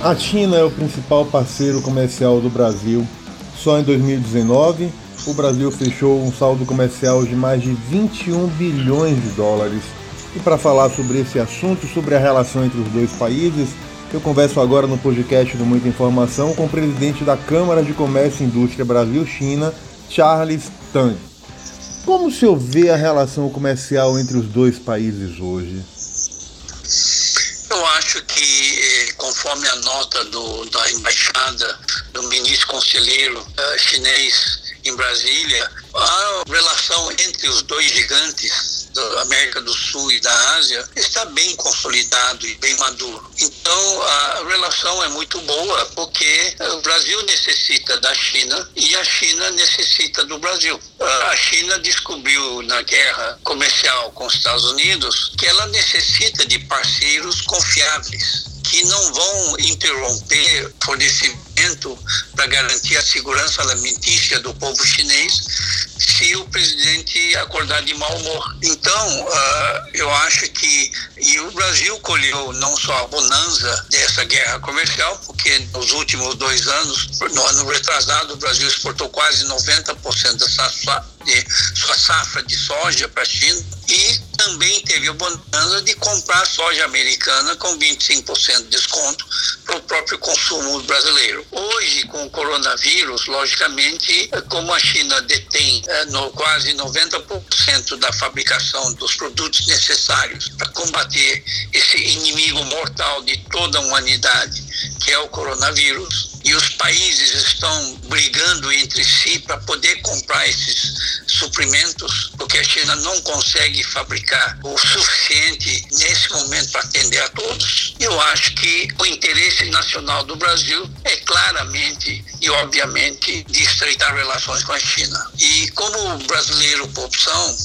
A China é o principal parceiro comercial do Brasil. Só em 2019, o Brasil fechou um saldo comercial de mais de 21 bilhões de dólares. E para falar sobre esse assunto, sobre a relação entre os dois países, eu converso agora no podcast do Muita Informação com o presidente da Câmara de Comércio e Indústria Brasil-China, Charles Tang. Como o senhor vê a relação comercial entre os dois países hoje? Eu acho que conforme a nota do, da embaixada do ministro conselheiro uh, chinês em Brasília, a relação entre os dois gigantes da América do Sul e da Ásia está bem consolidado e bem maduro. Então a relação é muito boa porque o Brasil necessita da China e a China necessita do Brasil. A China descobriu na guerra comercial com os Estados Unidos que ela necessita de parceiros confiáveis que não vão interromper fornecimento para garantir a segurança alimentícia do povo chinês se o presidente acordar de mau humor. Então, uh, eu acho que e o Brasil colheu não só a bonança dessa guerra comercial, porque nos últimos dois anos, no ano retrasado, o Brasil exportou quase 90% da sua, de sua safra de soja para a China e também teve a bonança de comprar soja americana com 25% de desconto para o próprio consumo brasileiro. Hoje, com o coronavírus, logicamente, como a China detém é, no, quase 90% da fabricação dos produtos necessários para combater esse inimigo mortal de toda a humanidade, que é o coronavírus, e os países estão brigando entre si para poder comprar esses suprimentos, porque a China não consegue fabricar o suficiente nesse momento para atender a todos. Eu acho que o interesse nacional do Brasil é claramente e obviamente de estreitar relações com a China. E como brasileiro por opção,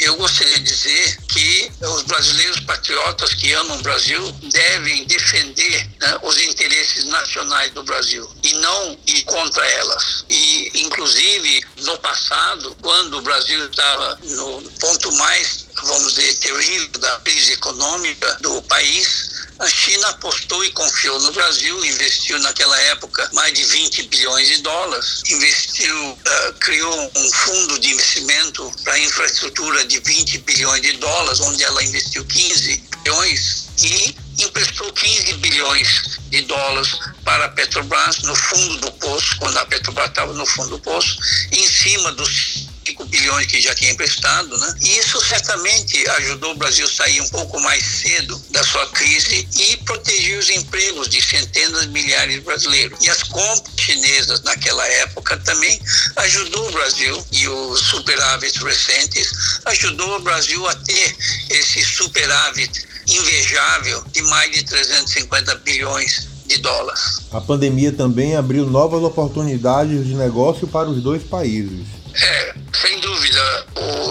eu gostaria de dizer que os brasileiros patriotas que amam o Brasil devem defender né, os interesses nacionais do Brasil e não ir contra elas. E, inclusive, no passado, quando o Brasil estava no ponto mais, vamos dizer, terrível da crise econômica do país, a China apostou e confiou no Brasil, investiu naquela época mais de 20 bilhões de dólares, investiu, uh, criou um fundo de investimento para infraestrutura de 20 bilhões de dólares, onde ela investiu 15 bilhões e emprestou 15 bilhões de dólares para a Petrobras no fundo do poço, quando a Petrobras estava no fundo do poço, em cima dos 5 bilhões que já tinha emprestado, né? E isso certamente ajudou o Brasil a sair um pouco mais cedo da sua crise e proteger os empregos de centenas de milhares de brasileiros. E as compras chinesas naquela época também ajudou o Brasil e os superávites recentes ajudou o Brasil a ter esse superávit invejável de mais de 350 bilhões de dólares. A pandemia também abriu novas oportunidades de negócio para os dois países. É.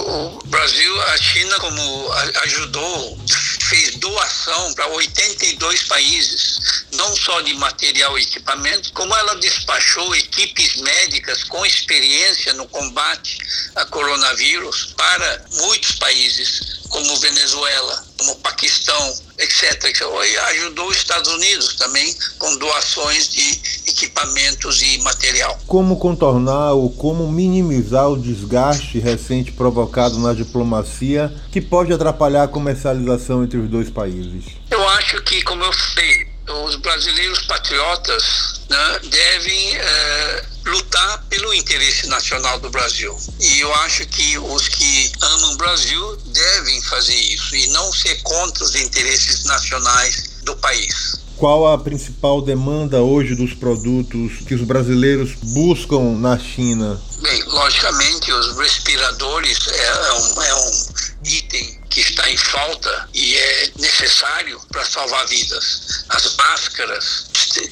O, Brasil, a China, como ajudou, fez doação para 82 países, não só de material e equipamento, como ela despachou equipes médicas com experiência no combate a coronavírus para muitos países, como Venezuela, como Paquistão, etc. E ajudou os Estados Unidos também com doações de equipamentos e material. Como contornar ou como minimizar o desgaste recente provocado na diplomacia que pode atrapalhar a comercialização entre os dois países? Eu acho que, como eu falei, os brasileiros patriotas né, devem é, lutar pelo interesse nacional do Brasil. E eu acho que os que amam o Brasil devem fazer isso e não ser contra os interesses nacionais do país. Qual a principal demanda hoje dos produtos que os brasileiros buscam na China? Bem, logicamente, os respiradores é, é um, é um item que está em falta e é necessário para salvar vidas. As máscaras,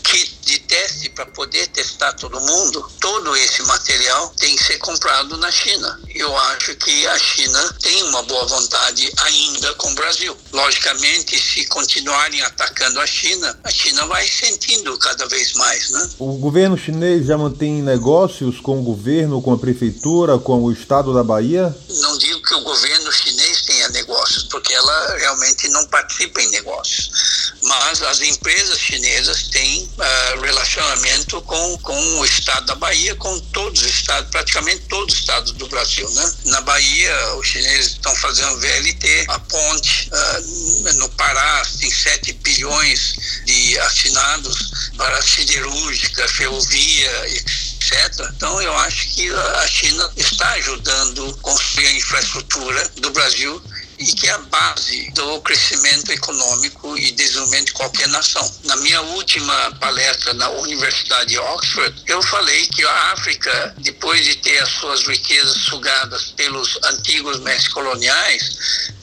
kit de teste para poder testar todo mundo, todo esse material tem que ser comprado na China. Eu acho que a China tem uma boa vontade ainda com o Brasil. Logicamente, se continuarem atacando a China, a China vai sentindo cada vez mais, né? O governo chinês já mantém negócios com o governo, com a prefeitura, com o estado da Bahia? Não digo que o governo chinês ela realmente não participa em negócios mas as empresas chinesas têm uh, relacionamento com, com o estado da Bahia, com todos os estados, praticamente todos os estados do Brasil. Né? Na Bahia, os chineses estão fazendo VLT, a ponte uh, no Pará tem 7 bilhões de assinados para siderúrgica, ferrovia, etc. Então, eu acho que a China está ajudando a construir a infraestrutura do Brasil e que é a base do crescimento econômico e desenvolvimento de qualquer nação. Na minha última palestra na Universidade de Oxford, eu falei que a África, depois de ter as suas riquezas sugadas pelos antigos mestres coloniais,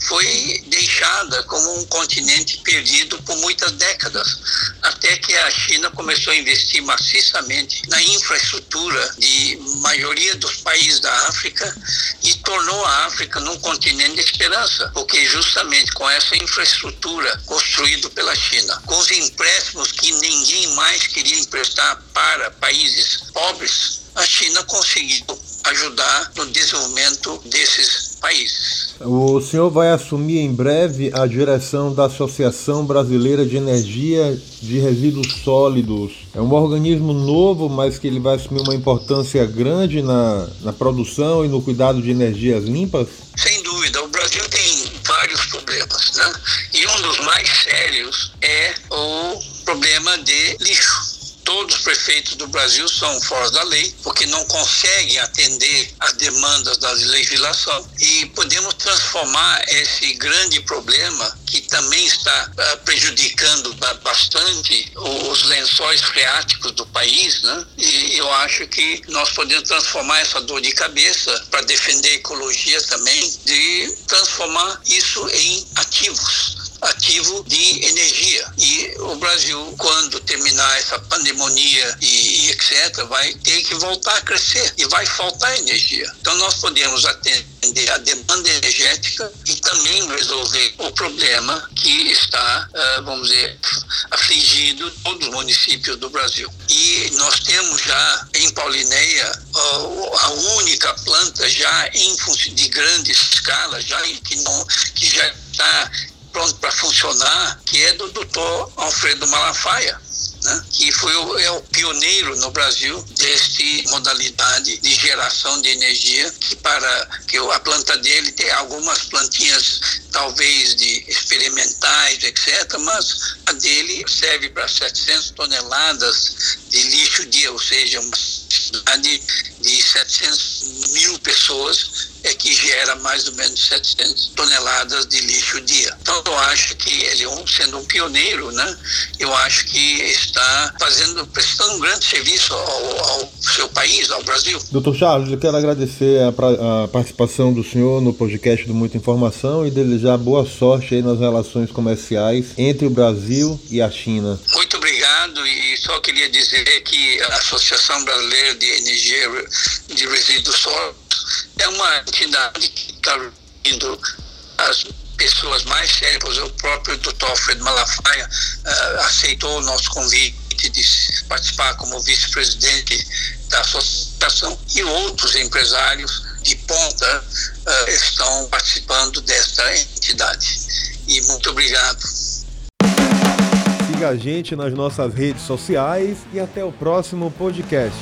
foi deixada como um continente perdido por muitas décadas, até que a China começou a investir maciçamente na infraestrutura de maioria dos países da África e tornou a África num continente de esperança, porque justamente com essa infraestrutura construída pela China, com os empréstimos que ninguém mais queria emprestar para países pobres, a China conseguiu ajudar no desenvolvimento desses países. O senhor vai assumir em breve a direção da Associação Brasileira de Energia de Resíduos Sólidos. É um organismo novo, mas que ele vai assumir uma importância grande na, na produção e no cuidado de energias limpas? Sem Brasil tem vários problemas, né? E um dos mais sérios é o problema de lixo todos os prefeitos do Brasil são fora da lei, porque não conseguem atender às demandas da legislação. E podemos transformar esse grande problema, que também está uh, prejudicando bastante os lençóis freáticos do país, né? e eu acho que nós podemos transformar essa dor de cabeça para defender a ecologia também, de transformar isso em ativos ativo de energia. Brasil, quando terminar essa pandemia e, e etc., vai ter que voltar a crescer e vai faltar energia. Então, nós podemos atender a demanda energética e também resolver o problema que está, ah, vamos dizer, afligido todos os municípios do Brasil. E nós temos já em Paulineia a única planta já em de grande escala, já que não que já está pronto para funcionar, que é do doutor Alfredo Malafaia. Né, que foi o, é o pioneiro no Brasil deste modalidade de geração de energia, que para que a planta dele tem algumas plantinhas talvez de experimentais, etc., mas a dele serve para 700 toneladas de lixo dia, ou seja, uma cidade de 700 mil pessoas é que gera mais ou menos 700 toneladas de lixo dia. Então eu acho que ele, sendo um pioneiro, né, eu acho que está fazendo, prestando um grande serviço ao, ao seu país, ao Brasil. Doutor Charles, eu quero agradecer a, a, participação do senhor no podcast do Muita Informação e desejar boa sorte aí nas relações comerciais entre o Brasil e a China. Muito obrigado e só queria dizer que a Associação Brasileira de Energia de Resíduos Sólidos é uma entidade que está reunindo as pessoas mais sérias. O próprio Dr. Alfredo Malafaia uh, aceitou o nosso convite de participar como vice-presidente da associação e outros empresários de ponta uh, estão participando desta entidade. E muito obrigado. Siga a gente nas nossas redes sociais e até o próximo podcast.